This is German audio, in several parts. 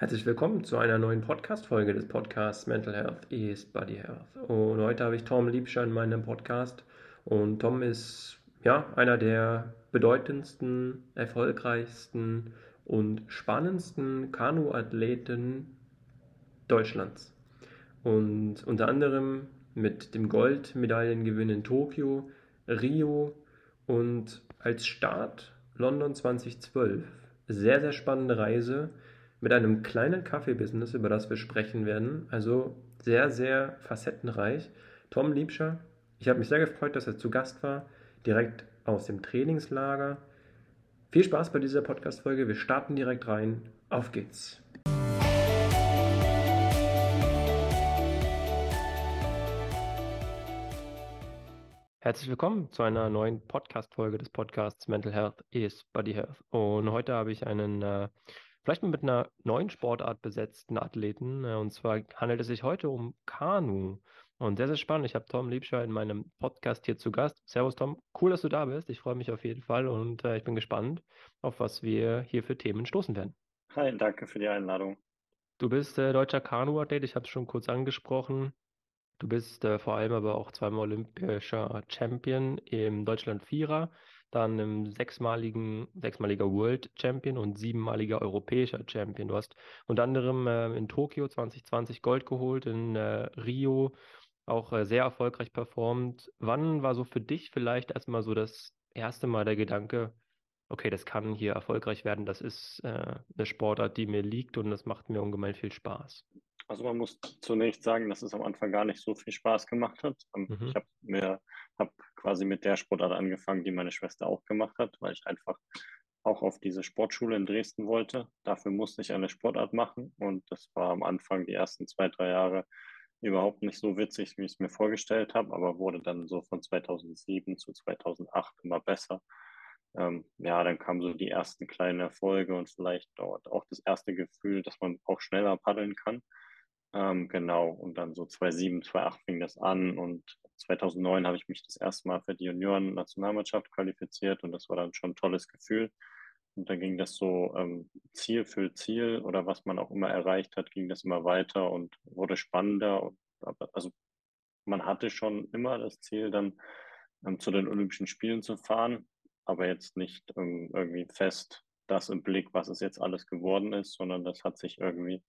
Herzlich willkommen zu einer neuen Podcast-Folge des Podcasts Mental Health is Body Health. Und heute habe ich Tom Liebscher in meinem Podcast. Und Tom ist ja einer der bedeutendsten, erfolgreichsten und spannendsten Kanu-Athleten Deutschlands. Und unter anderem mit dem Goldmedaillengewinn in Tokio, Rio und als Start London 2012. Sehr, sehr spannende Reise mit einem kleinen Kaffeebusiness, über das wir sprechen werden. Also sehr, sehr facettenreich. Tom Liebscher, ich habe mich sehr gefreut, dass er zu Gast war, direkt aus dem Trainingslager. Viel Spaß bei dieser Podcast-Folge. Wir starten direkt rein. Auf geht's. Herzlich willkommen zu einer neuen Podcast-Folge des Podcasts Mental Health is Body Health. Und heute habe ich einen äh, vielleicht mit einer neuen Sportart besetzten Athleten. Äh, und zwar handelt es sich heute um Kanu. Und sehr, sehr spannend. Ich habe Tom Liebscher in meinem Podcast hier zu Gast. Servus Tom, cool, dass du da bist. Ich freue mich auf jeden Fall und äh, ich bin gespannt, auf was wir hier für Themen stoßen werden. Hi, danke für die Einladung. Du bist äh, deutscher Kanu-Athlet, ich habe es schon kurz angesprochen. Du bist äh, vor allem aber auch zweimal olympischer Champion im Deutschland Vierer dann im sechsmaligen, sechsmaliger World Champion und siebenmaliger europäischer Champion. Du hast unter anderem äh, in Tokio 2020 Gold geholt, in äh, Rio auch äh, sehr erfolgreich performt. Wann war so für dich vielleicht erstmal so das erste Mal der Gedanke, okay, das kann hier erfolgreich werden, das ist äh, eine Sportart, die mir liegt und das macht mir ungemein viel Spaß? Also man muss zunächst sagen, dass es am Anfang gar nicht so viel Spaß gemacht hat. Ähm, mhm. Ich habe mir habe quasi mit der Sportart angefangen, die meine Schwester auch gemacht hat, weil ich einfach auch auf diese Sportschule in Dresden wollte. Dafür musste ich eine Sportart machen und das war am Anfang die ersten zwei, drei Jahre überhaupt nicht so witzig, wie ich es mir vorgestellt habe, aber wurde dann so von 2007 zu 2008 immer besser. Ähm, ja, dann kamen so die ersten kleinen Erfolge und vielleicht dort auch das erste Gefühl, dass man auch schneller paddeln kann. Ähm, genau, und dann so 2007, 2008 fing das an und 2009 habe ich mich das erste Mal für die Junioren-Nationalmannschaft qualifiziert und das war dann schon ein tolles Gefühl. Und dann ging das so ähm, Ziel für Ziel oder was man auch immer erreicht hat, ging das immer weiter und wurde spannender. Und, also man hatte schon immer das Ziel, dann ähm, zu den Olympischen Spielen zu fahren, aber jetzt nicht ähm, irgendwie fest das im Blick, was es jetzt alles geworden ist, sondern das hat sich irgendwie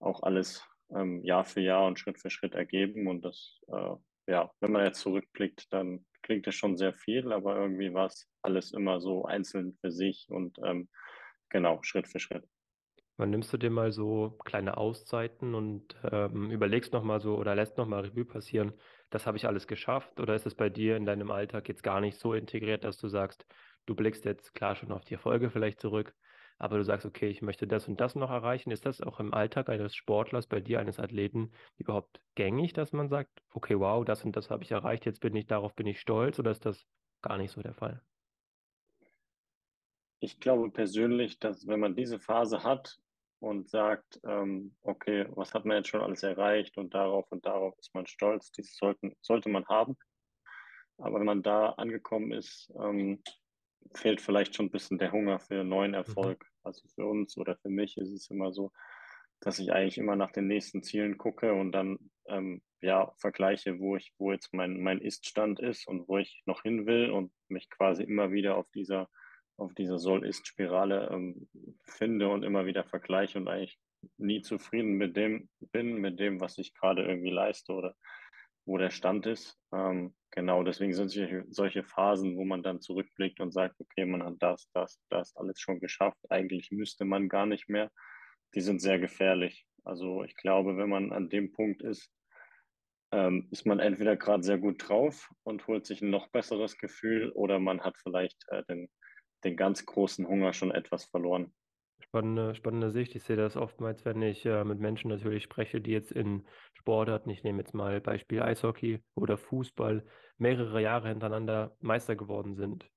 auch alles ähm, Jahr für Jahr und Schritt für Schritt ergeben. Und das, äh, ja, wenn man jetzt zurückblickt, dann klingt es schon sehr viel, aber irgendwie war es alles immer so einzeln für sich und ähm, genau, Schritt für Schritt. Wann nimmst du dir mal so kleine Auszeiten und ähm, überlegst nochmal so oder lässt nochmal Revue passieren, das habe ich alles geschafft? Oder ist es bei dir in deinem Alltag jetzt gar nicht so integriert, dass du sagst, du blickst jetzt klar schon auf die Erfolge vielleicht zurück, aber du sagst, okay, ich möchte das und das noch erreichen. Ist das auch im Alltag eines Sportlers, bei dir, eines Athleten, überhaupt gängig, dass man sagt, okay, wow, das und das habe ich erreicht, jetzt bin ich, darauf bin ich stolz, oder ist das gar nicht so der Fall? Ich glaube persönlich, dass wenn man diese Phase hat und sagt, ähm, okay, was hat man jetzt schon alles erreicht und darauf und darauf ist man stolz, das sollten, sollte man haben. Aber wenn man da angekommen ist, ähm, fehlt vielleicht schon ein bisschen der Hunger für neuen mhm. Erfolg. Also für uns oder für mich ist es immer so, dass ich eigentlich immer nach den nächsten Zielen gucke und dann ähm, ja vergleiche, wo ich, wo jetzt mein, mein Ist-Stand ist und wo ich noch hin will und mich quasi immer wieder auf dieser, auf dieser Soll-Ist-Spirale ähm, finde und immer wieder vergleiche und eigentlich nie zufrieden mit dem bin, mit dem, was ich gerade irgendwie leiste oder wo der Stand ist. Ähm, genau, deswegen sind solche, Phasen, wo man dann zurückblickt und sagt, okay, man hat das, das, das alles schon geschafft. Eigentlich müsste man gar nicht mehr. Die sind sehr gefährlich. Also ich glaube, wenn man an dem Punkt ist, ähm, ist man entweder gerade sehr gut drauf und holt sich ein noch besseres Gefühl oder man hat vielleicht äh, den, den ganz großen Hunger schon etwas verloren. Spannende, spannende Sicht. Ich sehe das oftmals, wenn ich äh, mit Menschen natürlich spreche, die jetzt in Sportarten, ich nehme jetzt mal Beispiel Eishockey oder Fußball, mehrere Jahre hintereinander Meister geworden sind.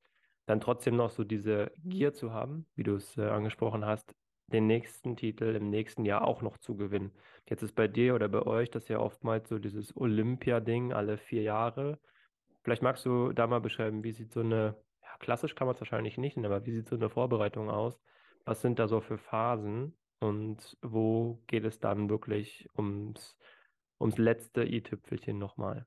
Dann trotzdem noch so diese Gier zu haben, wie du es äh, angesprochen hast, den nächsten Titel im nächsten Jahr auch noch zu gewinnen. Jetzt ist bei dir oder bei euch das ja oftmals so dieses Olympia-Ding alle vier Jahre. Vielleicht magst du da mal beschreiben, wie sieht so eine, ja, klassisch kann man es wahrscheinlich nicht, aber wie sieht so eine Vorbereitung aus? Was sind da so für Phasen? und wo geht es dann wirklich ums, ums letzte i-Tüpfelchen nochmal?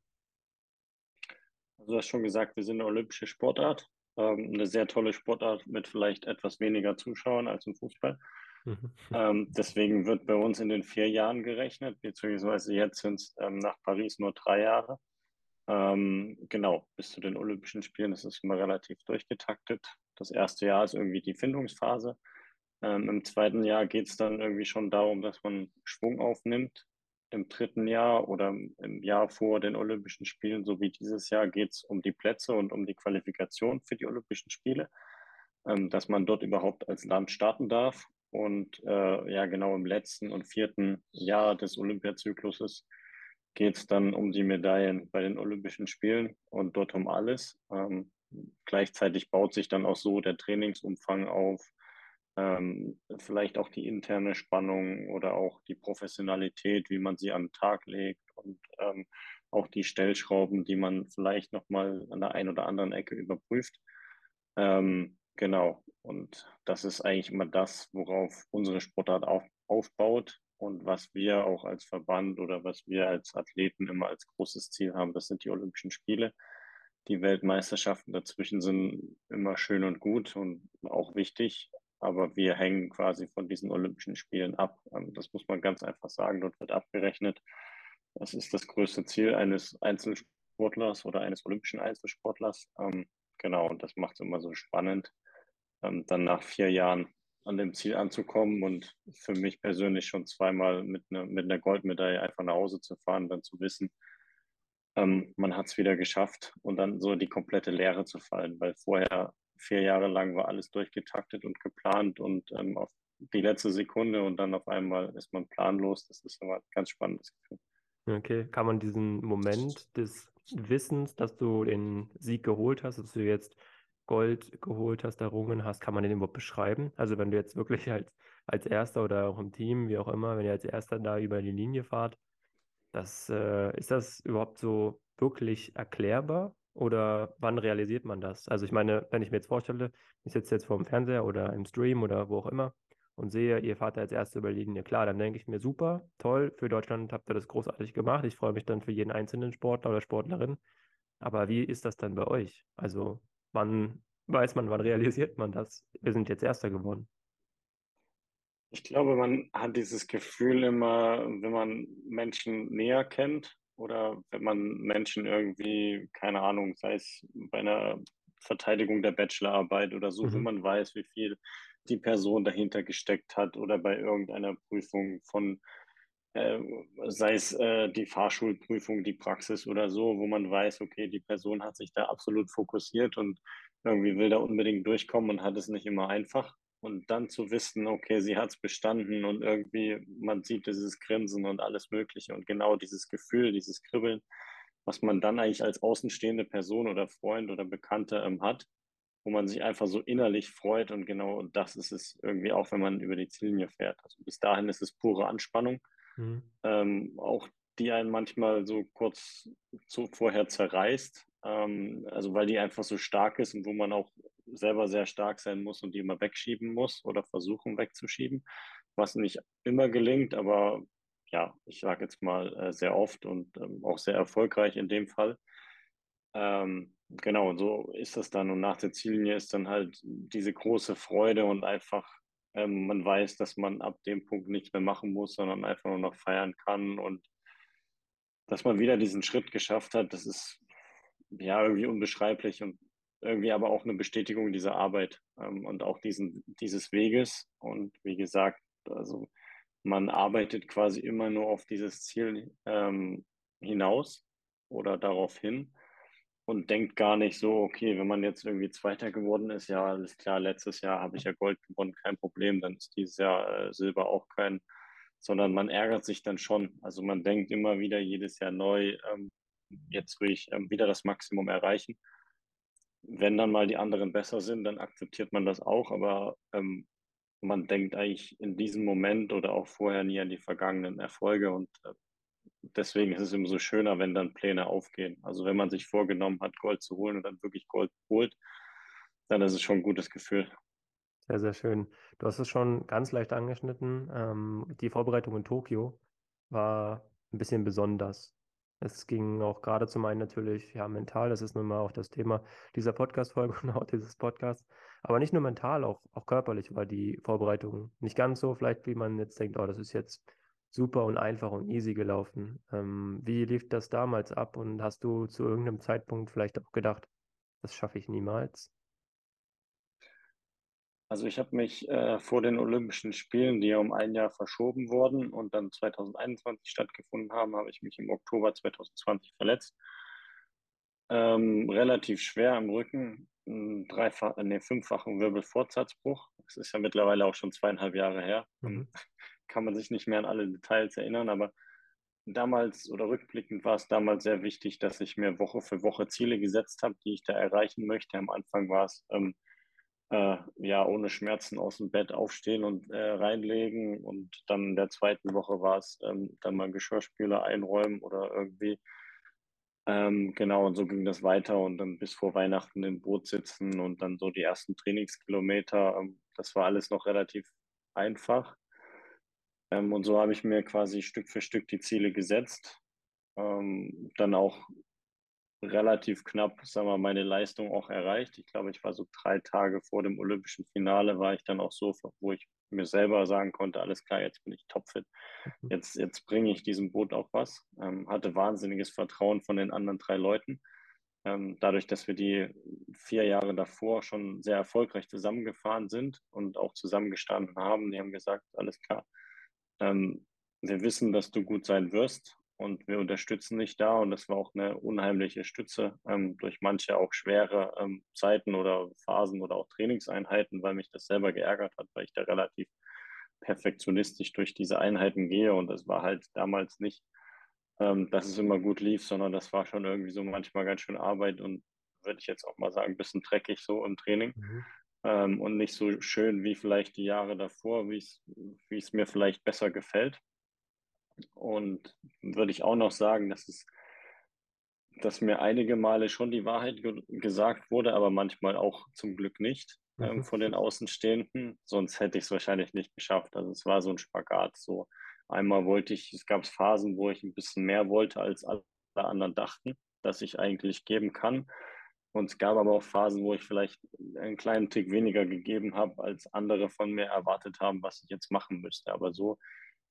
Also du hast schon gesagt, wir sind eine olympische Sportart. Ähm, eine sehr tolle Sportart mit vielleicht etwas weniger Zuschauern als im Fußball. Mhm. Ähm, deswegen wird bei uns in den vier Jahren gerechnet, beziehungsweise jetzt sind es ähm, nach Paris nur drei Jahre. Ähm, genau, bis zu den Olympischen Spielen ist es immer relativ durchgetaktet. Das erste Jahr ist irgendwie die Findungsphase. Ähm, Im zweiten Jahr geht es dann irgendwie schon darum, dass man Schwung aufnimmt. Im dritten Jahr oder im Jahr vor den Olympischen Spielen, so wie dieses Jahr, geht es um die Plätze und um die Qualifikation für die Olympischen Spiele, ähm, dass man dort überhaupt als Land starten darf. Und äh, ja, genau im letzten und vierten Jahr des Olympiazykluses geht es dann um die Medaillen bei den Olympischen Spielen und dort um alles. Ähm, gleichzeitig baut sich dann auch so der Trainingsumfang auf, ähm, vielleicht auch die interne Spannung oder auch die Professionalität, wie man sie an den Tag legt und ähm, auch die Stellschrauben, die man vielleicht nochmal an der einen oder anderen Ecke überprüft. Ähm, genau, und das ist eigentlich immer das, worauf unsere Sportart auf, aufbaut. Und was wir auch als Verband oder was wir als Athleten immer als großes Ziel haben, das sind die Olympischen Spiele. Die Weltmeisterschaften dazwischen sind immer schön und gut und auch wichtig, aber wir hängen quasi von diesen Olympischen Spielen ab. Ähm, das muss man ganz einfach sagen. Dort wird abgerechnet. Das ist das größte Ziel eines Einzelsportlers oder eines olympischen Einzelsportlers. Ähm, genau, und das macht es immer so spannend, ähm, dann nach vier Jahren an dem Ziel anzukommen und für mich persönlich schon zweimal mit, ne, mit einer Goldmedaille einfach nach Hause zu fahren, dann zu wissen, man hat es wieder geschafft und dann so die komplette Leere zu fallen, weil vorher vier Jahre lang war alles durchgetaktet und geplant und ähm, auf die letzte Sekunde und dann auf einmal ist man planlos. Das ist immer ein ganz spannendes Gefühl. Okay, kann man diesen Moment des Wissens, dass du den Sieg geholt hast, dass du jetzt Gold geholt hast, errungen hast, kann man den überhaupt beschreiben? Also wenn du jetzt wirklich als, als Erster oder auch im Team, wie auch immer, wenn ihr als Erster da über die Linie fahrt, das, äh, ist das überhaupt so wirklich erklärbar? Oder wann realisiert man das? Also ich meine, wenn ich mir jetzt vorstelle, ich sitze jetzt vor dem Fernseher oder im Stream oder wo auch immer und sehe, ihr da als Erster über die Linie, klar, dann denke ich mir, super, toll, für Deutschland habt ihr das großartig gemacht. Ich freue mich dann für jeden einzelnen Sportler oder Sportlerin. Aber wie ist das dann bei euch? Also Wann weiß man, wann realisiert man das? Wir sind jetzt Erster geworden. Ich glaube, man hat dieses Gefühl immer, wenn man Menschen näher kennt oder wenn man Menschen irgendwie, keine Ahnung, sei es bei einer Verteidigung der Bachelorarbeit oder so, mhm. wenn man weiß, wie viel die Person dahinter gesteckt hat oder bei irgendeiner Prüfung von äh, sei es äh, die Fahrschulprüfung, die Praxis oder so, wo man weiß, okay, die Person hat sich da absolut fokussiert und irgendwie will da unbedingt durchkommen und hat es nicht immer einfach. Und dann zu wissen, okay, sie hat es bestanden und irgendwie, man sieht dieses Grinsen und alles Mögliche und genau dieses Gefühl, dieses Kribbeln, was man dann eigentlich als außenstehende Person oder Freund oder Bekannte ähm, hat, wo man sich einfach so innerlich freut und genau das ist es irgendwie auch, wenn man über die Ziellinie fährt. Also bis dahin ist es pure Anspannung Mhm. Ähm, auch die einen manchmal so kurz zu, vorher zerreißt, ähm, also weil die einfach so stark ist und wo man auch selber sehr stark sein muss und die immer wegschieben muss oder versuchen wegzuschieben, was nicht immer gelingt, aber ja, ich sage jetzt mal äh, sehr oft und ähm, auch sehr erfolgreich in dem Fall. Ähm, genau, und so ist das dann. Und nach der Ziellinie ist dann halt diese große Freude und einfach ähm, man weiß, dass man ab dem Punkt nichts mehr machen muss, sondern einfach nur noch feiern kann und dass man wieder diesen Schritt geschafft hat, das ist ja irgendwie unbeschreiblich und irgendwie aber auch eine Bestätigung dieser Arbeit ähm, und auch diesen, dieses Weges. Und wie gesagt, also man arbeitet quasi immer nur auf dieses Ziel ähm, hinaus oder darauf hin und denkt gar nicht so, okay, wenn man jetzt irgendwie Zweiter geworden ist, ja, alles klar, letztes Jahr habe ich ja Gold gewonnen, kein Problem, dann ist dieses Jahr äh, Silber auch kein, sondern man ärgert sich dann schon. Also man denkt immer wieder jedes Jahr neu, ähm, jetzt will ich ähm, wieder das Maximum erreichen. Wenn dann mal die anderen besser sind, dann akzeptiert man das auch, aber ähm, man denkt eigentlich in diesem Moment oder auch vorher nie an die vergangenen Erfolge und äh, deswegen ist es immer so schöner, wenn dann Pläne aufgehen. Also wenn man sich vorgenommen hat, Gold zu holen und dann wirklich Gold holt, dann ist es schon ein gutes Gefühl. Sehr, sehr schön. Du hast es schon ganz leicht angeschnitten. Ähm, die Vorbereitung in Tokio war ein bisschen besonders. Es ging auch gerade zum einen natürlich, ja, mental, das ist nun mal auch das Thema dieser Podcast-Folge und auch dieses Podcasts. Aber nicht nur mental, auch, auch körperlich war die Vorbereitung nicht ganz so, vielleicht wie man jetzt denkt, oh, das ist jetzt super und einfach und easy gelaufen. Ähm, wie lief das damals ab und hast du zu irgendeinem Zeitpunkt vielleicht auch gedacht, das schaffe ich niemals? Also ich habe mich äh, vor den Olympischen Spielen, die ja um ein Jahr verschoben wurden und dann 2021 stattgefunden haben, habe ich mich im Oktober 2020 verletzt. Ähm, relativ schwer am Rücken, einen dreifach, nee, fünffachen Wirbelfortsatzbruch. Das ist ja mittlerweile auch schon zweieinhalb Jahre her. Mhm. Kann man sich nicht mehr an alle Details erinnern, aber damals oder rückblickend war es damals sehr wichtig, dass ich mir Woche für Woche Ziele gesetzt habe, die ich da erreichen möchte. Am Anfang war es ähm, äh, ja ohne Schmerzen aus dem Bett aufstehen und äh, reinlegen und dann in der zweiten Woche war es ähm, dann mal Geschirrspüler einräumen oder irgendwie. Ähm, genau, und so ging das weiter und dann bis vor Weihnachten im Boot sitzen und dann so die ersten Trainingskilometer. Ähm, das war alles noch relativ einfach. Ähm, und so habe ich mir quasi Stück für Stück die Ziele gesetzt. Ähm, dann auch relativ knapp, sagen wir, meine Leistung auch erreicht. Ich glaube, ich war so drei Tage vor dem olympischen Finale, war ich dann auch so, wo ich mir selber sagen konnte, alles klar, jetzt bin ich topfit. Mhm. Jetzt, jetzt bringe ich diesem Boot auch was. Ähm, hatte wahnsinniges Vertrauen von den anderen drei Leuten. Ähm, dadurch, dass wir die vier Jahre davor schon sehr erfolgreich zusammengefahren sind und auch zusammengestanden haben, die haben gesagt, alles klar, ähm, wir wissen, dass du gut sein wirst und wir unterstützen dich da. Und das war auch eine unheimliche Stütze ähm, durch manche auch schwere ähm, Zeiten oder Phasen oder auch Trainingseinheiten, weil mich das selber geärgert hat, weil ich da relativ perfektionistisch durch diese Einheiten gehe. Und das war halt damals nicht, ähm, dass es immer gut lief, sondern das war schon irgendwie so manchmal ganz schön Arbeit und würde ich jetzt auch mal sagen, ein bisschen dreckig so im Training. Mhm. Ähm, und nicht so schön wie vielleicht die Jahre davor, wie es mir vielleicht besser gefällt. Und würde ich auch noch sagen, dass es, dass mir einige Male schon die Wahrheit ge gesagt wurde, aber manchmal auch zum Glück nicht ähm, mhm. von den Außenstehenden. Sonst hätte ich es wahrscheinlich nicht geschafft. Also es war so ein Spagat. So einmal wollte ich, es gab Phasen, wo ich ein bisschen mehr wollte, als alle anderen dachten, dass ich eigentlich geben kann. Und es gab aber auch Phasen, wo ich vielleicht einen kleinen Tick weniger gegeben habe, als andere von mir erwartet haben, was ich jetzt machen müsste. Aber so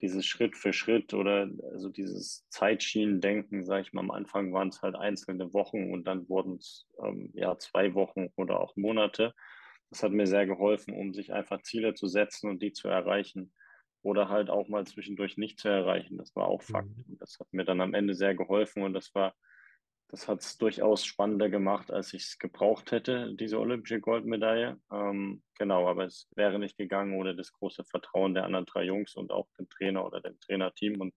dieses Schritt für Schritt oder also dieses Zeitschienendenken, sage ich mal, am Anfang waren es halt einzelne Wochen und dann wurden es ähm, ja zwei Wochen oder auch Monate. Das hat mir sehr geholfen, um sich einfach Ziele zu setzen und die zu erreichen oder halt auch mal zwischendurch nicht zu erreichen. Das war auch Fakt. Mhm. Das hat mir dann am Ende sehr geholfen und das war das hat es durchaus spannender gemacht, als ich es gebraucht hätte, diese olympische Goldmedaille. Ähm, genau, aber es wäre nicht gegangen ohne das große Vertrauen der anderen drei Jungs und auch dem Trainer oder dem Trainerteam. Und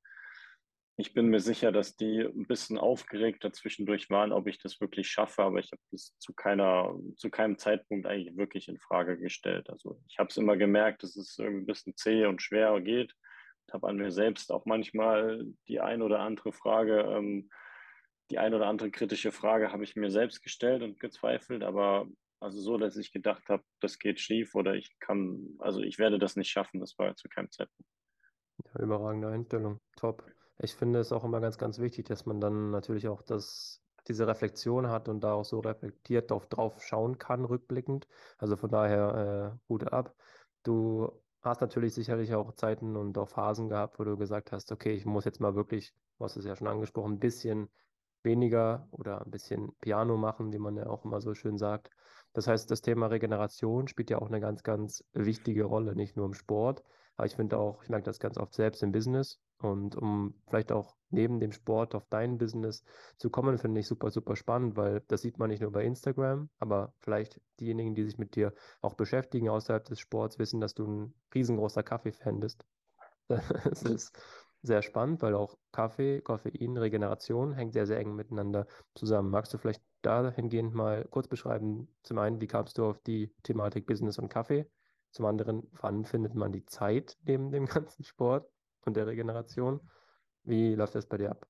ich bin mir sicher, dass die ein bisschen aufgeregt dazwischendurch waren, ob ich das wirklich schaffe, aber ich habe das zu keiner, zu keinem Zeitpunkt eigentlich wirklich in Frage gestellt. Also ich habe es immer gemerkt, dass es irgendwie ein bisschen zäh und schwer geht. Ich habe an mir selbst auch manchmal die ein oder andere Frage ähm, die ein oder andere kritische Frage habe ich mir selbst gestellt und gezweifelt, aber also so, dass ich gedacht habe, das geht schief oder ich kann, also ich werde das nicht schaffen, das war zu keinem Zeitpunkt. Ja, überragende Einstellung, top. Ich finde es auch immer ganz, ganz wichtig, dass man dann natürlich auch das, diese Reflexion hat und da auch so reflektiert drauf, drauf schauen kann, rückblickend. Also von daher äh, Hut ab. Du hast natürlich sicherlich auch Zeiten und auch Phasen gehabt, wo du gesagt hast, okay, ich muss jetzt mal wirklich, du hast es ja schon angesprochen, ein bisschen weniger oder ein bisschen Piano machen, wie man ja auch immer so schön sagt. Das heißt, das Thema Regeneration spielt ja auch eine ganz, ganz wichtige Rolle, nicht nur im Sport, aber ich finde auch, ich merke das ganz oft selbst im Business und um vielleicht auch neben dem Sport auf dein Business zu kommen, finde ich super, super spannend, weil das sieht man nicht nur bei Instagram, aber vielleicht diejenigen, die sich mit dir auch beschäftigen außerhalb des Sports, wissen, dass du ein riesengroßer Kaffee-Fan bist. Das ist sehr spannend, weil auch Kaffee, Koffein, Regeneration hängt sehr, sehr eng miteinander zusammen. Magst du vielleicht dahingehend mal kurz beschreiben, zum einen, wie kamst du auf die Thematik Business und Kaffee? Zum anderen, wann findet man die Zeit neben dem ganzen Sport und der Regeneration? Wie läuft das bei dir ab?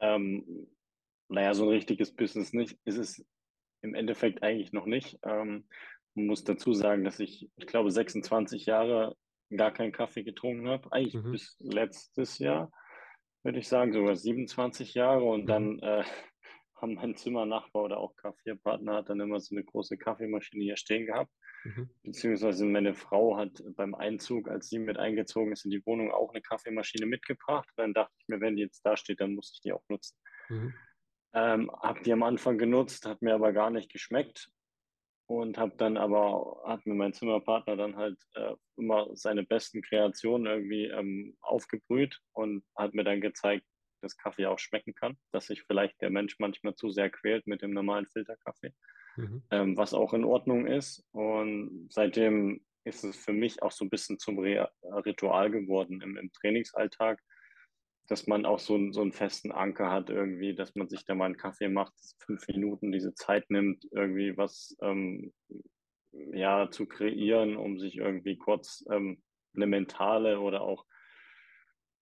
Ähm, naja, so ein richtiges Business nicht, ist es im Endeffekt eigentlich noch nicht. Ähm, muss dazu sagen, dass ich, ich glaube, 26 Jahre gar keinen Kaffee getrunken habe. Eigentlich mhm. bis letztes Jahr, würde ich sagen, sogar 27 Jahre. Und mhm. dann äh, haben mein Zimmernachbar oder auch Kaffeepartner hat dann immer so eine große Kaffeemaschine hier stehen gehabt. Mhm. Beziehungsweise meine Frau hat beim Einzug, als sie mit eingezogen ist in die Wohnung, auch eine Kaffeemaschine mitgebracht. Und dann dachte ich mir, wenn die jetzt da steht, dann muss ich die auch nutzen. Mhm. Ähm, habe die am Anfang genutzt, hat mir aber gar nicht geschmeckt und habe dann aber, hat mir mein Zimmerpartner dann halt äh, immer seine besten Kreationen irgendwie ähm, aufgebrüht und hat mir dann gezeigt, dass Kaffee auch schmecken kann, dass sich vielleicht der Mensch manchmal zu sehr quält mit dem normalen Filterkaffee, mhm. ähm, was auch in Ordnung ist. Und seitdem ist es für mich auch so ein bisschen zum Re Ritual geworden im, im Trainingsalltag, dass man auch so, so einen festen Anker hat irgendwie, dass man sich da mal einen Kaffee macht, fünf Minuten diese Zeit nimmt, irgendwie was ähm, ja, zu kreieren, um sich irgendwie kurz ähm, eine mentale oder auch,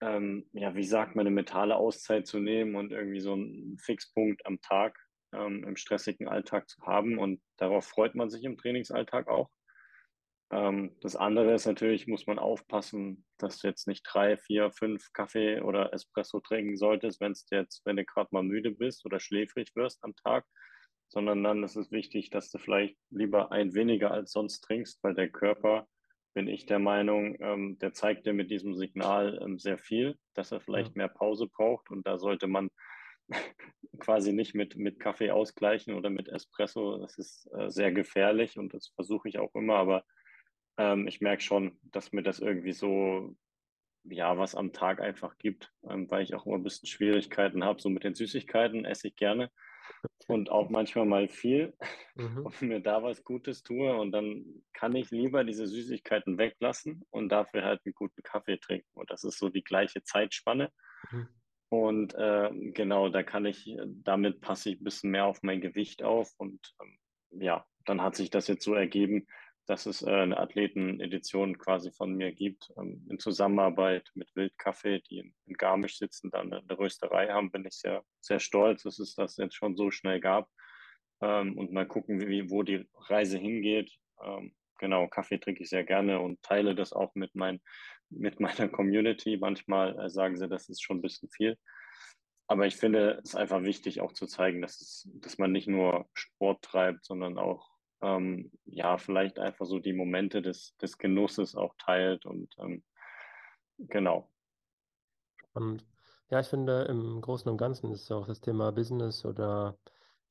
ähm, ja, wie sagt man, eine mentale Auszeit zu nehmen und irgendwie so einen Fixpunkt am Tag ähm, im stressigen Alltag zu haben. Und darauf freut man sich im Trainingsalltag auch. Ähm, das andere ist natürlich, muss man aufpassen, dass du jetzt nicht drei, vier, fünf Kaffee oder Espresso trinken solltest, wenn es jetzt, wenn du gerade mal müde bist oder schläfrig wirst am Tag, sondern dann ist es wichtig, dass du vielleicht lieber ein weniger als sonst trinkst, weil der Körper, bin ich der Meinung, ähm, der zeigt dir mit diesem Signal ähm, sehr viel, dass er vielleicht mehr Pause braucht und da sollte man quasi nicht mit, mit Kaffee ausgleichen oder mit Espresso. Das ist äh, sehr gefährlich und das versuche ich auch immer, aber ähm, ich merke schon, dass mir das irgendwie so, ja, was am Tag einfach gibt, ähm, weil ich auch immer ein bisschen Schwierigkeiten habe. So mit den Süßigkeiten esse ich gerne und auch manchmal mal viel mhm. und mir da was Gutes tue. Und dann kann ich lieber diese Süßigkeiten weglassen und dafür halt einen guten Kaffee trinken. Und das ist so die gleiche Zeitspanne. Mhm. Und äh, genau, da kann ich, damit passe ich ein bisschen mehr auf mein Gewicht auf. Und ähm, ja, dann hat sich das jetzt so ergeben, dass es äh, eine Athletenedition quasi von mir gibt, ähm, in Zusammenarbeit mit Wildkaffee, die in, in Garmisch sitzen, dann eine, eine Rösterei haben, bin ich sehr, sehr stolz, dass es das jetzt schon so schnell gab. Ähm, und mal gucken, wie, wo die Reise hingeht. Ähm, genau, Kaffee trinke ich sehr gerne und teile das auch mit, mein, mit meiner Community. Manchmal äh, sagen sie, das ist schon ein bisschen viel. Aber ich finde es einfach wichtig, auch zu zeigen, dass, es, dass man nicht nur Sport treibt, sondern auch ähm, ja, vielleicht einfach so die Momente des, des Genusses auch teilt und ähm, genau. Und ja, ich finde, im Großen und Ganzen ist auch das Thema Business oder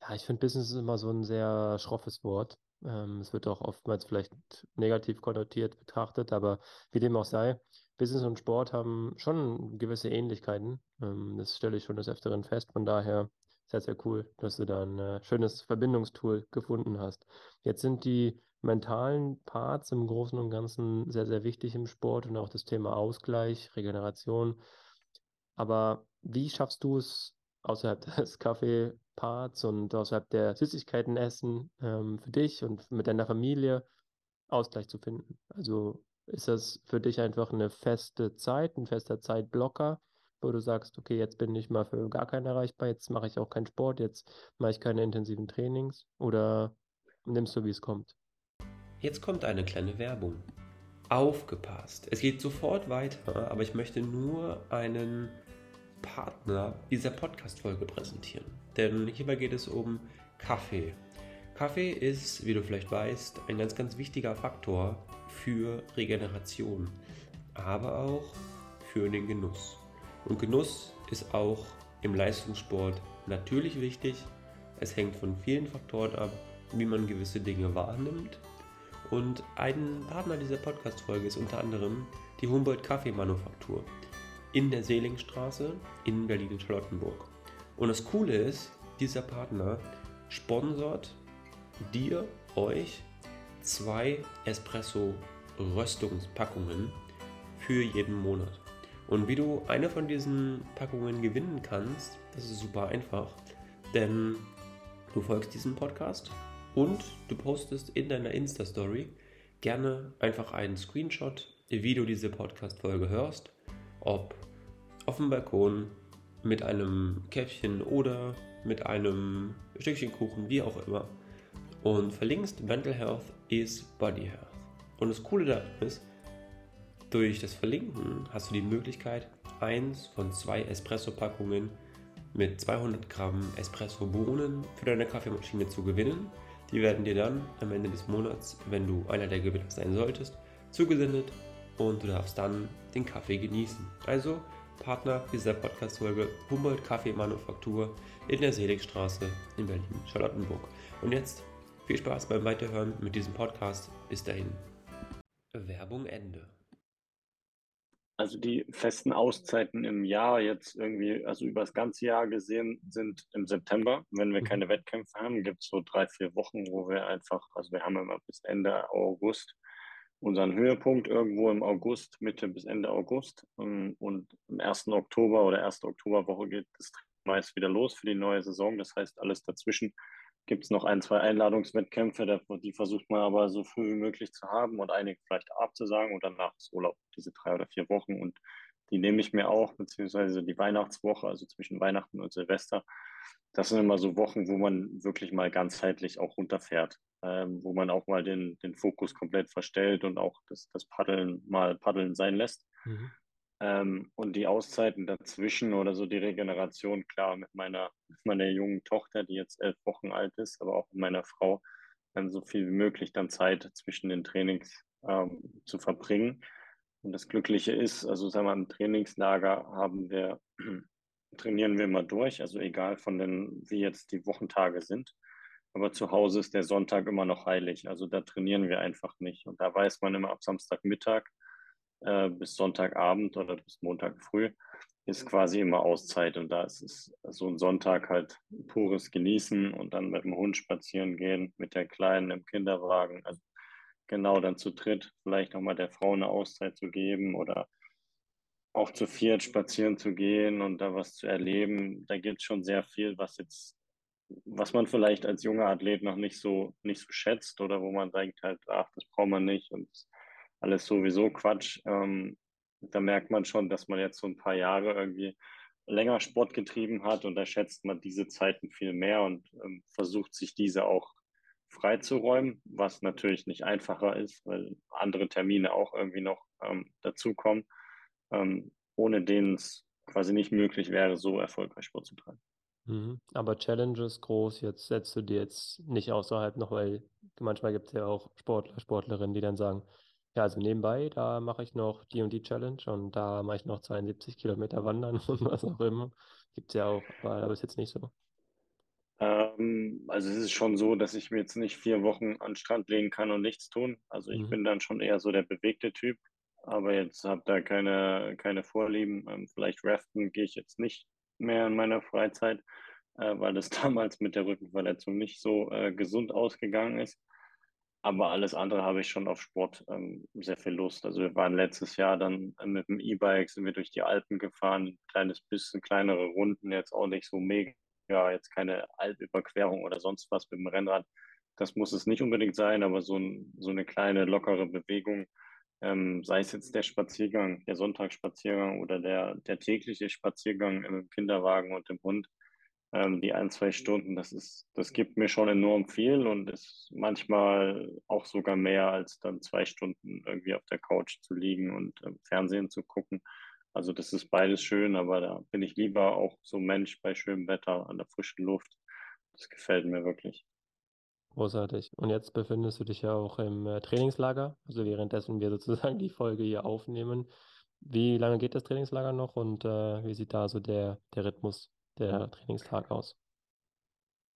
ja, ich finde, Business ist immer so ein sehr schroffes Wort. Ähm, es wird auch oftmals vielleicht negativ konnotiert betrachtet, aber wie dem auch sei, Business und Sport haben schon gewisse Ähnlichkeiten. Ähm, das stelle ich schon des Öfteren fest. Von daher sehr, sehr cool, dass du da ein äh, schönes Verbindungstool gefunden hast. Jetzt sind die mentalen Parts im Großen und Ganzen sehr, sehr wichtig im Sport und auch das Thema Ausgleich, Regeneration. Aber wie schaffst du es außerhalb des Kaffeeparts und außerhalb der Süßigkeiten essen ähm, für dich und mit deiner Familie Ausgleich zu finden? Also ist das für dich einfach eine feste Zeit, ein fester Zeitblocker? Wo du sagst, okay, jetzt bin ich mal für gar keinen erreichbar, jetzt mache ich auch keinen Sport, jetzt mache ich keine intensiven Trainings oder nimmst du, wie es kommt? Jetzt kommt eine kleine Werbung. Aufgepasst. Es geht sofort weiter, aber ich möchte nur einen Partner dieser Podcast-Folge präsentieren. Denn hierbei geht es um Kaffee. Kaffee ist, wie du vielleicht weißt, ein ganz, ganz wichtiger Faktor für Regeneration, aber auch für den Genuss. Und Genuss ist auch im Leistungssport natürlich wichtig. Es hängt von vielen Faktoren ab, wie man gewisse Dinge wahrnimmt. Und ein Partner dieser Podcast-Folge ist unter anderem die Humboldt Kaffeemanufaktur in der Seelingstraße in Berlin-Charlottenburg. Und das Coole ist, dieser Partner sponsort dir, euch, zwei Espresso-Röstungspackungen für jeden Monat. Und wie du eine von diesen Packungen gewinnen kannst, das ist super einfach, denn du folgst diesem Podcast und du postest in deiner Insta-Story gerne einfach einen Screenshot, wie du diese Podcast-Folge hörst, ob auf dem Balkon mit einem Käffchen oder mit einem Stückchen Kuchen, wie auch immer. und verlinkst Mental Health is Body Health. Und das Coole daran ist, durch das Verlinken hast du die Möglichkeit, eins von zwei Espresso-Packungen mit 200 Gramm Espresso-Bohnen für deine Kaffeemaschine zu gewinnen. Die werden dir dann am Ende des Monats, wenn du einer der Gewinner sein solltest, zugesendet und du darfst dann den Kaffee genießen. Also Partner dieser Podcast-Folge Humboldt Kaffeemanufaktur in der Seligstraße in Berlin-Charlottenburg. Und jetzt viel Spaß beim Weiterhören mit diesem Podcast. Bis dahin. Werbung Ende. Also die festen Auszeiten im Jahr jetzt irgendwie, also über das ganze Jahr gesehen, sind im September. Wenn wir mhm. keine Wettkämpfe haben, gibt es so drei, vier Wochen, wo wir einfach, also wir haben immer bis Ende August unseren Höhepunkt irgendwo im August, Mitte bis Ende August. Ähm, und am 1. Oktober oder 1. Oktoberwoche geht es meist wieder los für die neue Saison. Das heißt, alles dazwischen gibt es noch ein, zwei Einladungswettkämpfe, die versucht man aber so früh wie möglich zu haben und einige vielleicht abzusagen und danach ist Urlaub, diese drei oder vier Wochen. Und die nehme ich mir auch, beziehungsweise die Weihnachtswoche, also zwischen Weihnachten und Silvester. Das sind immer so Wochen, wo man wirklich mal ganzheitlich auch runterfährt, ähm, wo man auch mal den, den Fokus komplett verstellt und auch das, das Paddeln mal Paddeln sein lässt. Mhm. Ähm, und die Auszeiten dazwischen oder so die Regeneration, klar, mit meiner, mit meiner jungen Tochter, die jetzt elf Wochen alt ist, aber auch mit meiner Frau, dann so viel wie möglich dann Zeit zwischen den Trainings ähm, zu verbringen. Und das Glückliche ist, also sagen wir, im Trainingslager haben wir, trainieren wir immer durch, also egal von den, wie jetzt die Wochentage sind. Aber zu Hause ist der Sonntag immer noch heilig. Also da trainieren wir einfach nicht. Und da weiß man immer ab Samstagmittag, äh, bis Sonntagabend oder bis Montag früh ist quasi immer Auszeit und da ist es so ein Sonntag halt pures Genießen und dann mit dem Hund spazieren gehen, mit der Kleinen im Kinderwagen, also genau dann zu dritt vielleicht auch mal der Frau eine Auszeit zu geben oder auch zu viert spazieren zu gehen und da was zu erleben. Da gibt es schon sehr viel, was jetzt, was man vielleicht als junger Athlet noch nicht so, nicht so schätzt oder wo man denkt halt, ach, das braucht man nicht und alles sowieso Quatsch. Ähm, da merkt man schon, dass man jetzt so ein paar Jahre irgendwie länger Sport getrieben hat und da schätzt man diese Zeiten viel mehr und ähm, versucht sich diese auch freizuräumen, was natürlich nicht einfacher ist, weil andere Termine auch irgendwie noch ähm, dazukommen, ähm, ohne denen es quasi nicht möglich wäre, so erfolgreich Sport zu treiben. Mhm. Aber Challenges groß, jetzt setzt du dir jetzt nicht außerhalb noch, weil manchmal gibt es ja auch Sportler, Sportlerinnen, die dann sagen, ja, also nebenbei, da mache ich noch die und die Challenge und da mache ich noch 72 Kilometer wandern und was auch immer. Gibt es ja auch, aber da ist jetzt nicht so. Ähm, also es ist schon so, dass ich mir jetzt nicht vier Wochen an den Strand legen kann und nichts tun. Also ich mhm. bin dann schon eher so der bewegte Typ, aber jetzt habe da keine, keine Vorlieben. Ähm, vielleicht raften gehe ich jetzt nicht mehr in meiner Freizeit, äh, weil das damals mit der Rückenverletzung nicht so äh, gesund ausgegangen ist. Aber alles andere habe ich schon auf Sport ähm, sehr viel Lust. Also wir waren letztes Jahr dann äh, mit dem E-Bike, sind wir durch die Alpen gefahren, ein kleines bisschen kleinere Runden, jetzt auch nicht so mega, jetzt keine Alpüberquerung oder sonst was mit dem Rennrad. Das muss es nicht unbedingt sein, aber so, ein, so eine kleine lockere Bewegung, ähm, sei es jetzt der Spaziergang, der Sonntagsspaziergang oder der, der tägliche Spaziergang im Kinderwagen und dem Hund, die ein, zwei Stunden, das ist, das gibt mir schon enorm viel und ist manchmal auch sogar mehr als dann zwei Stunden irgendwie auf der Couch zu liegen und ähm, Fernsehen zu gucken. Also das ist beides schön, aber da bin ich lieber auch so Mensch bei schönem Wetter an der frischen Luft. Das gefällt mir wirklich. Großartig. Und jetzt befindest du dich ja auch im äh, Trainingslager, also währenddessen wir sozusagen die Folge hier aufnehmen. Wie lange geht das Trainingslager noch und äh, wie sieht da so der, der Rhythmus der Trainingstag aus?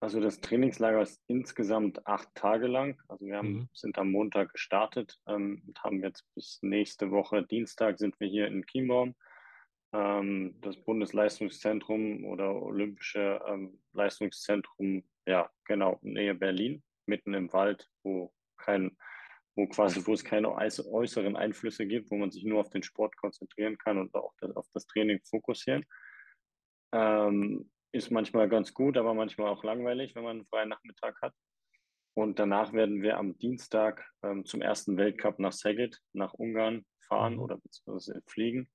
Also das Trainingslager ist insgesamt acht Tage lang. Also wir haben, mhm. sind am Montag gestartet ähm, und haben jetzt bis nächste Woche Dienstag sind wir hier in Chiembaum. Ähm, das Bundesleistungszentrum oder Olympische ähm, Leistungszentrum, ja genau, Nähe Berlin, mitten im Wald, wo kein, wo quasi, wo es keine äußeren Einflüsse gibt, wo man sich nur auf den Sport konzentrieren kann und auch das, auf das Training fokussieren. Ähm, ist manchmal ganz gut, aber manchmal auch langweilig, wenn man einen freien Nachmittag hat. Und danach werden wir am Dienstag ähm, zum ersten Weltcup nach Szeged, nach Ungarn fahren mhm. oder beziehungsweise fliegen.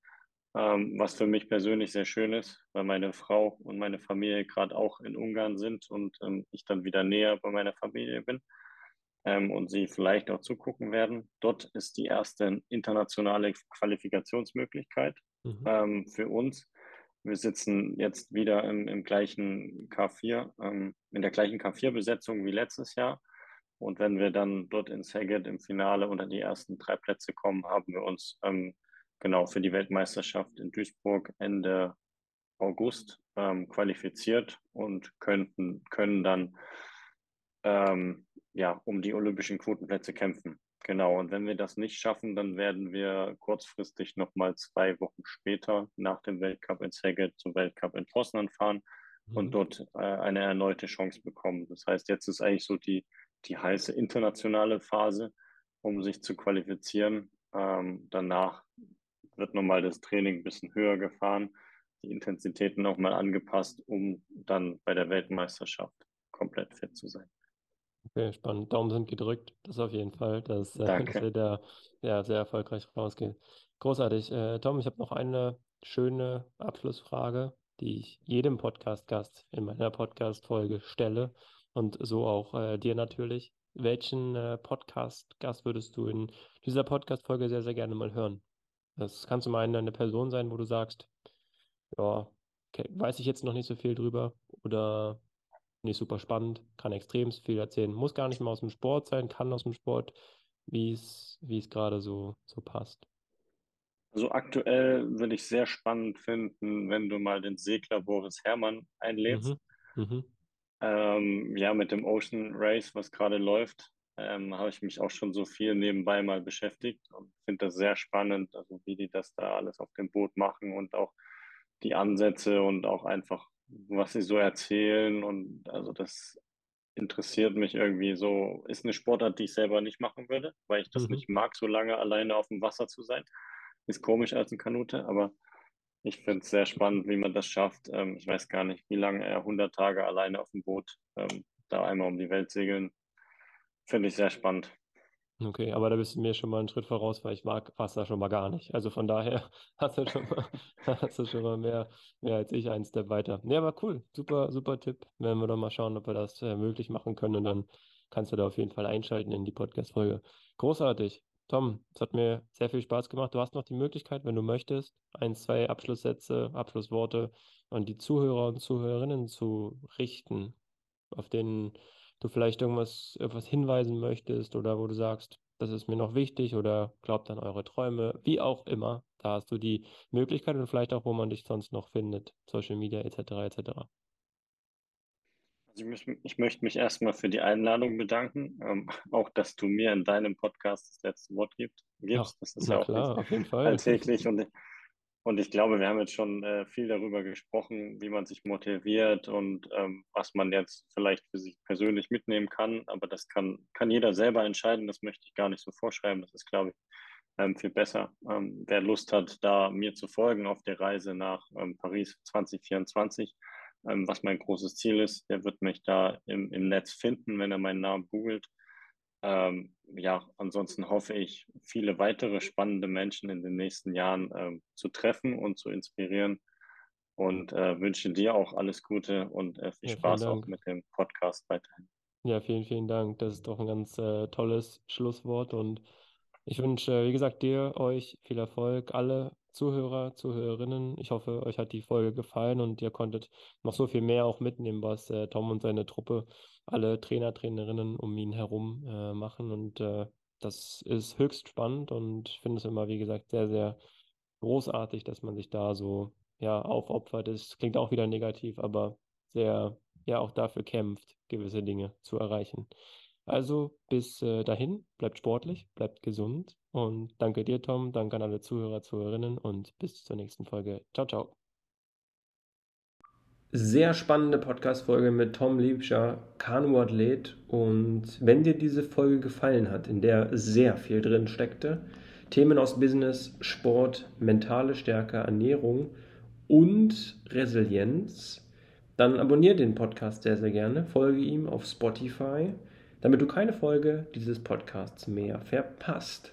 ähm, was für mich persönlich sehr schön ist, weil meine Frau und meine Familie gerade auch in Ungarn sind und ähm, ich dann wieder näher bei meiner Familie bin ähm, und sie vielleicht auch zugucken werden. Dort ist die erste internationale Qualifikationsmöglichkeit mhm. ähm, für uns. Wir sitzen jetzt wieder im, im gleichen K4, ähm, in der gleichen K4-Besetzung wie letztes Jahr. Und wenn wir dann dort in Szeged im Finale unter die ersten drei Plätze kommen, haben wir uns ähm, genau für die Weltmeisterschaft in Duisburg Ende August ähm, qualifiziert und könnten, können dann ähm, ja, um die olympischen Quotenplätze kämpfen. Genau, und wenn wir das nicht schaffen, dann werden wir kurzfristig nochmal zwei Wochen später nach dem Weltcup in Szeged zum Weltcup in Poznan fahren mhm. und dort äh, eine erneute Chance bekommen. Das heißt, jetzt ist eigentlich so die, die heiße internationale Phase, um sich zu qualifizieren. Ähm, danach wird nochmal das Training ein bisschen höher gefahren, die Intensitäten nochmal angepasst, um dann bei der Weltmeisterschaft komplett fit zu sein. Okay, spannend. Daumen sind gedrückt. Das auf jeden Fall, dass, äh, dass wir da ja, sehr erfolgreich rausgehen. Großartig. Äh, Tom, ich habe noch eine schöne Abschlussfrage, die ich jedem Podcast-Gast in meiner Podcast-Folge stelle und so auch äh, dir natürlich. Welchen äh, Podcast-Gast würdest du in dieser Podcast-Folge sehr, sehr gerne mal hören? Das kann zum einen eine Person sein, wo du sagst, ja, okay, weiß ich jetzt noch nicht so viel drüber oder nicht super spannend, kann extrem viel erzählen, muss gar nicht mal aus dem Sport sein, kann aus dem Sport, wie es gerade so, so passt. Also aktuell würde ich sehr spannend finden, wenn du mal den Segler Boris Herrmann einlädst. Mhm. Mhm. Ähm, ja, mit dem Ocean Race, was gerade läuft, ähm, habe ich mich auch schon so viel nebenbei mal beschäftigt und finde das sehr spannend, also wie die das da alles auf dem Boot machen und auch die Ansätze und auch einfach was sie so erzählen. Und also das interessiert mich irgendwie so. Ist eine Sportart, die ich selber nicht machen würde, weil ich das mhm. nicht mag, so lange alleine auf dem Wasser zu sein. Ist komisch als ein Kanute, aber ich finde es sehr spannend, wie man das schafft. Ähm, ich weiß gar nicht, wie lange er 100 Tage alleine auf dem Boot ähm, da einmal um die Welt segeln. Finde ich sehr spannend. Okay, aber da bist du mir schon mal einen Schritt voraus, weil ich mag Wasser schon mal gar nicht. Also von daher hast du schon mal, hast du schon mal mehr, mehr als ich einen Step weiter. Nee, aber cool. Super, super Tipp. Werden wir doch mal schauen, ob wir das äh, möglich machen können und dann kannst du da auf jeden Fall einschalten in die Podcast-Folge. Großartig. Tom, es hat mir sehr viel Spaß gemacht. Du hast noch die Möglichkeit, wenn du möchtest, ein, zwei Abschlusssätze, Abschlussworte an die Zuhörer und Zuhörerinnen zu richten, auf denen du vielleicht irgendwas, irgendwas hinweisen möchtest oder wo du sagst, das ist mir noch wichtig oder glaubt an eure Träume, wie auch immer. Da hast du die Möglichkeit und vielleicht auch, wo man dich sonst noch findet, Social Media etc. etc. Also ich, ich, möchte mich erstmal für die Einladung bedanken, ähm, auch dass du mir in deinem Podcast das letzte Wort gibst. Ach, das ist ja auch klar, auf jeden Fall. alltäglich und und ich glaube, wir haben jetzt schon äh, viel darüber gesprochen, wie man sich motiviert und ähm, was man jetzt vielleicht für sich persönlich mitnehmen kann. Aber das kann, kann jeder selber entscheiden. Das möchte ich gar nicht so vorschreiben. Das ist, glaube ich, ähm, viel besser. Ähm, wer Lust hat, da mir zu folgen auf der Reise nach ähm, Paris 2024, ähm, was mein großes Ziel ist, der wird mich da im, im Netz finden, wenn er meinen Namen googelt. Ähm, ja, ansonsten hoffe ich, viele weitere spannende Menschen in den nächsten Jahren ähm, zu treffen und zu inspirieren und äh, wünsche dir auch alles Gute und äh, viel ja, Spaß auch mit dem Podcast weiterhin. Ja, vielen, vielen Dank. Das ist doch ein ganz äh, tolles Schlusswort und ich wünsche, wie gesagt, dir, euch viel Erfolg, alle Zuhörer, Zuhörerinnen. Ich hoffe, euch hat die Folge gefallen und ihr konntet noch so viel mehr auch mitnehmen, was äh, Tom und seine Truppe, alle Trainer, Trainerinnen um ihn herum äh, machen. Und äh, das ist höchst spannend und ich finde es immer, wie gesagt, sehr, sehr großartig, dass man sich da so ja, aufopfert. Das klingt auch wieder negativ, aber sehr, ja, auch dafür kämpft, gewisse Dinge zu erreichen. Also bis äh, dahin, bleibt sportlich, bleibt gesund und danke dir, Tom, danke an alle Zuhörer, Zuhörerinnen und bis zur nächsten Folge. Ciao, ciao. Sehr spannende Podcast-Folge mit Tom Liebscher, Kanu-Athlet. Und wenn dir diese Folge gefallen hat, in der sehr viel drin steckte, Themen aus Business, Sport, mentale Stärke, Ernährung und Resilienz, dann abonniere den Podcast sehr, sehr gerne, folge ihm auf Spotify damit du keine Folge dieses Podcasts mehr verpasst.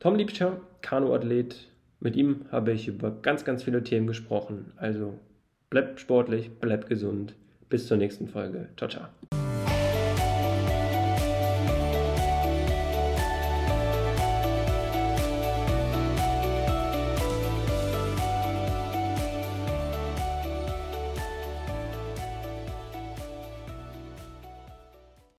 Tom Liebscher, Kanuathlet, Mit ihm habe ich über ganz, ganz viele Themen gesprochen. Also bleibt sportlich, bleibt gesund. Bis zur nächsten Folge. Ciao, ciao.